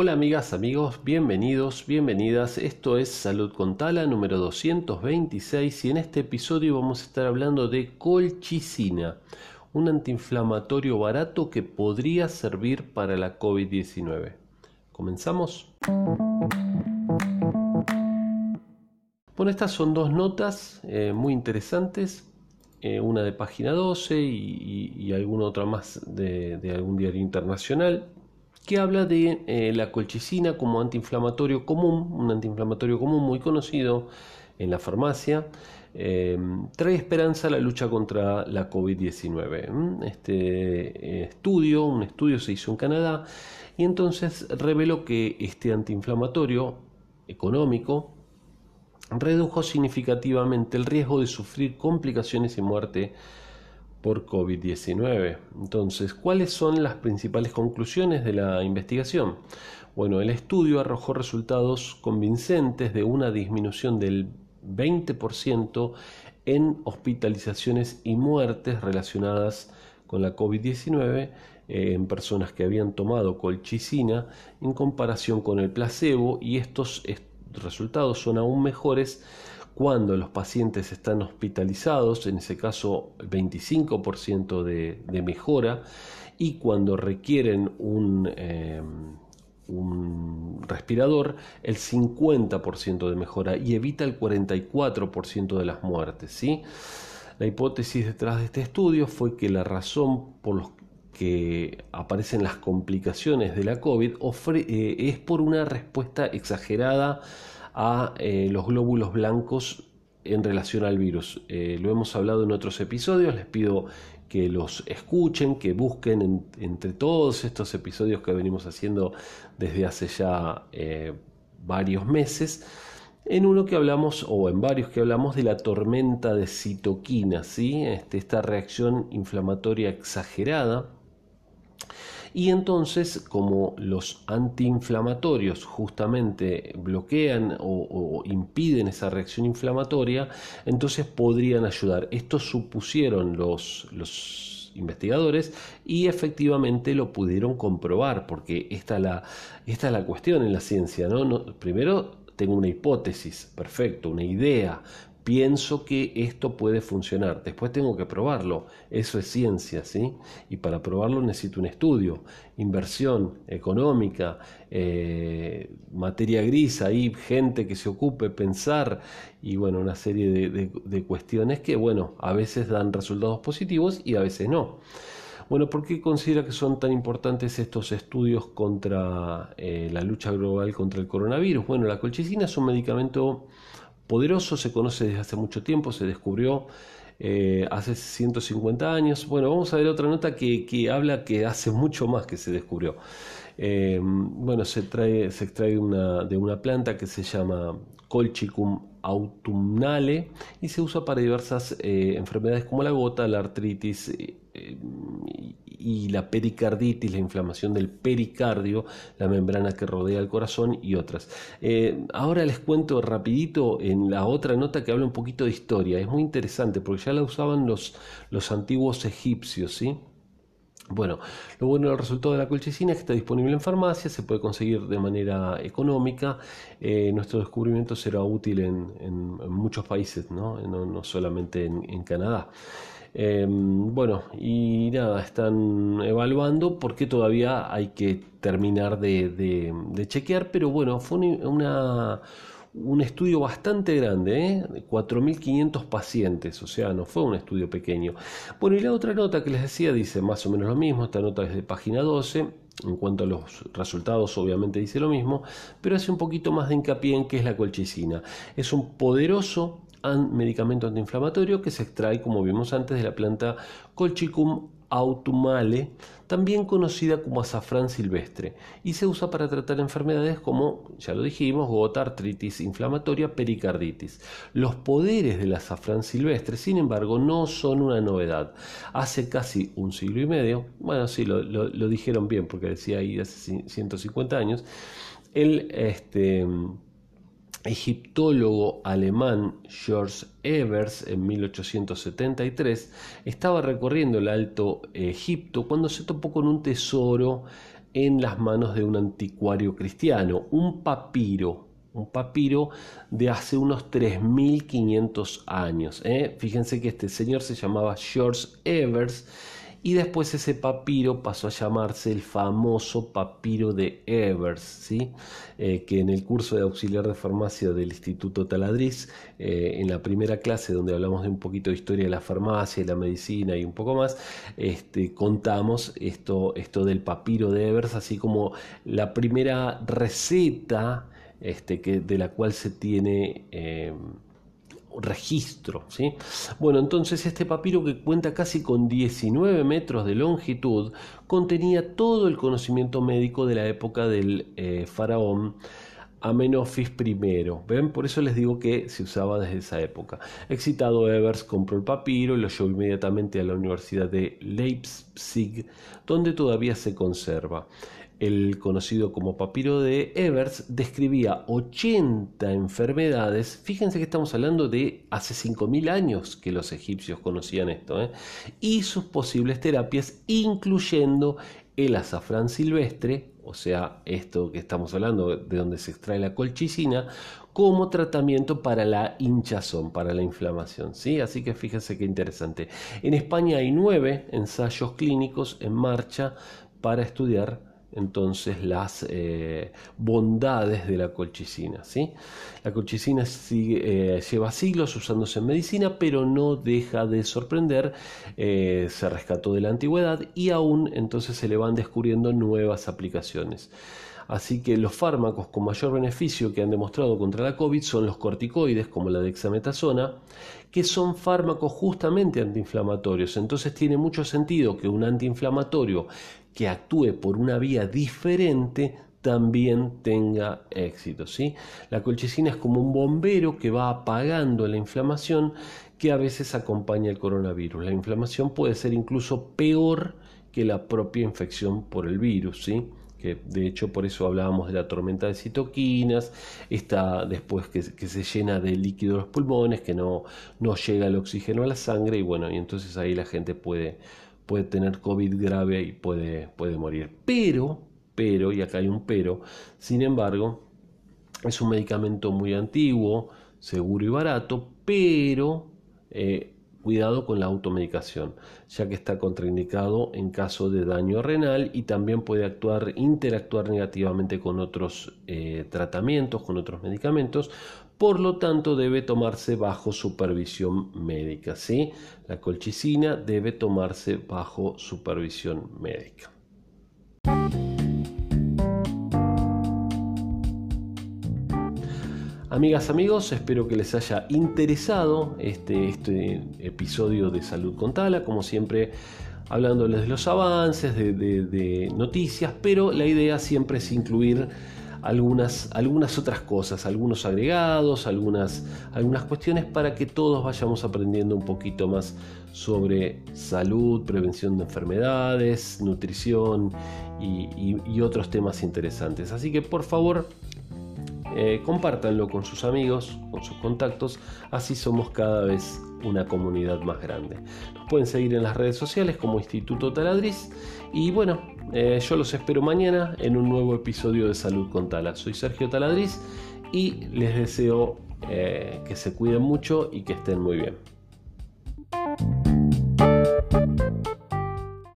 Hola amigas, amigos, bienvenidos, bienvenidas. Esto es Salud con Tala número 226 y en este episodio vamos a estar hablando de colchicina, un antiinflamatorio barato que podría servir para la COVID-19. ¿Comenzamos? Bueno, estas son dos notas eh, muy interesantes, eh, una de página 12 y, alguna otra más de, de algún diario internacional que habla de eh, la colchicina como antiinflamatorio común, un antiinflamatorio común muy conocido en la farmacia. Em, trae esperanza a la lucha contra la COVID-19. Este eh, estudio, un estudio se hizo en Canadá y entonces reveló que este antiinflamatorio económico redujo significativamente el riesgo de sufrir complicaciones y muerte por COVID-19. Entonces, ¿cuáles son las principales conclusiones de la investigación? Bueno, el estudio arrojó resultados convincentes de una disminución del 20% en hospitalizaciones y muertes relacionadas con la COVID-19 eh, en personas que habían tomado colchicina en comparación con el placebo y estos resultados son aún mejores cuando los pacientes están hospitalizados, en ese caso el 25% de, mejora, y cuando requieren un, eh, respirador, el 50% de mejora y evita el 44% de las muertes. ¿sí? La hipótesis detrás de este estudio fue que la razón por los que aparecen las complicaciones de la COVID eh, es por una respuesta exagerada a eh, los glóbulos blancos en relación al virus. Eh, lo hemos hablado en otros episodios, les pido que los escuchen, que busquen entre todos estos episodios que venimos haciendo desde hace ya eh, varios meses, en uno que hablamos, o en varios que hablamos, de la tormenta de citoquinas, ¿sí? Este, esta reacción inflamatoria exagerada y entonces, como los antiinflamatorios justamente bloquean o, impiden esa reacción inflamatoria, entonces podrían ayudar. Esto supusieron los, los investigadores y efectivamente lo pudieron comprobar, porque esta, la, esta es la cuestión en la ciencia. ¿no? no primero tengo una hipótesis, perfecto, una idea, pienso que esto puede funcionar. Después tengo que probarlo. Eso es ciencia, ¿sí? Y para probarlo necesito un estudio, inversión económica, eh, materia gris, ahí gente que se ocupe, pensar y bueno, una serie de, cuestiones que, bueno, a veces dan resultados positivos y a veces no. Bueno, ¿por qué considera que son tan importantes estos estudios contra eh, la lucha global contra el coronavirus? Bueno, la colchicina es un medicamento poderoso, se conoce desde hace mucho tiempo, se descubrió eh, hace 150 años. Bueno, vamos a ver otra nota que, habla que hace mucho más que se descubrió. Eh, bueno, se, trae, se extrae una, de una planta que se llama Colchicum autumnale y se usa para diversas eh, enfermedades como la gota, la artritis y la pericarditis, la inflamación del pericardio, la membrana que rodea el corazón y otras. Eh, ahora les cuento rapidito en la otra nota que habla un poquito de historia. Es muy interesante porque ya la usaban los, los antiguos egipcios, ¿sí? Bueno, lo bueno del resultado de la colchicina es que está disponible en farmacia, se puede conseguir de manera económica. Eh, nuestro descubrimiento será útil en, muchos países, no, no, solamente en Canadá. Em, bueno, y nada, están evaluando porque todavía hay que terminar de, chequear, pero bueno, fue una, un estudio bastante grande, ¿eh? 4.500 pacientes, o sea, no fue un estudio pequeño. Bueno, y la otra nota que les decía dice más o menos lo mismo, esta nota es de página 12. En cuanto a los resultados, obviamente dice lo mismo, pero hace un poquito más de hincapié en qué es la colchicina. Es un poderoso medicamento antiinflamatorio que se extrae, como vimos antes, de la planta Colchicum autumnale, también conocida como azafrán silvestre, y se usa para tratar enfermedades como, ya lo dijimos, gota, artritis inflamatoria, pericarditis. Los poderes del azafrán silvestre, sin embargo, no son una novedad. Hace casi un siglo y medio, bueno, sí, lo, lo dijeron bien, porque decía ahí hace 150 años, el este, egiptólogo alemán George Evers en 1873 estaba recorriendo el Alto Egipto cuando se topó con un tesoro en las manos de un anticuario cristiano, un papiro, un papiro de hace unos 3.500 años. ¿eh? Fíjense que este señor se llamaba George Evers y después ese papiro pasó a llamarse el famoso papiro de Evers, ¿sí? Eh, que en el curso de auxiliar de farmacia del Instituto Taladriz, eh, en la primera clase donde hablamos de un poquito de historia de la farmacia y la medicina y un poco más, este, contamos esto, esto del papiro de Evers, así como la primera receta este, que, de la cual se tiene... Eh, registro. ¿sí? Bueno, entonces este papiro que cuenta casi con 19 metros de longitud contenía todo el conocimiento médico de la época del eh, faraón. Amenofis I. ¿Ven? Por eso les digo que se usaba desde esa época. Excitado Evers compró el papiro y lo llevó inmediatamente a la Universidad de Leipzig, donde todavía se conserva el conocido como papiro de Evers, describía 80 enfermedades. Fíjense que estamos hablando de hace 5.000 años que los egipcios conocían esto, ¿eh? y sus posibles terapias, incluyendo el azafrán silvestre, o sea, esto que estamos hablando de donde se extrae la colchicina, como tratamiento para la hinchazón, para la inflamación. ¿sí? Así que fíjense qué interesante. En España hay nueve ensayos clínicos en marcha para estudiar entonces las eh, bondades de la colchicina. ¿sí? La colchicina eh, lleva siglos usándose en medicina, pero no deja de sorprender. Eh, se rescató de la antigüedad y aún entonces se le van descubriendo nuevas aplicaciones. Así que los fármacos con mayor beneficio que han demostrado contra la COVID son los corticoides, como la dexametasona, que son fármacos justamente antiinflamatorios. Entonces tiene mucho sentido que un antiinflamatorio que actúe por una vía diferente también tenga éxito. ¿sí? La colchicina es como un bombero que va apagando la inflamación que a veces acompaña el coronavirus. La inflamación puede ser incluso peor que la propia infección por el virus. ¿sí? que de hecho por eso hablábamos de la tormenta de citoquinas, está después que, se llena de líquido los pulmones, que no, no llega el oxígeno a la sangre y bueno, y entonces ahí la gente puede, puede tener COVID grave y puede, puede morir. Pero, pero, y acá hay un pero, sin embargo, es un medicamento muy antiguo, seguro y barato, pero eh, Cuidado con la automedicación, ya que está contraindicado en caso de daño renal y también puede actuar, interactuar negativamente con otros eh, tratamientos, con otros medicamentos. Por lo tanto, debe tomarse bajo supervisión médica. ¿sí? La colchicina debe tomarse bajo supervisión médica. Amigas, amigos, espero que les haya interesado este, este episodio de Salud con Tala, como siempre hablándoles de los avances, de, noticias, pero la idea siempre es incluir algunas, algunas otras cosas, algunos agregados, algunas, algunas cuestiones para que todos vayamos aprendiendo un poquito más sobre salud, prevención de enfermedades, nutrición y otros temas interesantes. Así que por favor eh, compártanlo con sus amigos, con sus contactos, así somos cada vez una comunidad más grande. Nos pueden seguir en las redes sociales como Instituto Taladriz y bueno, eh, yo los espero mañana en un nuevo episodio de Salud con Tala. Soy Sergio Taladriz y les deseo eh, que se cuiden mucho y que estén muy bien.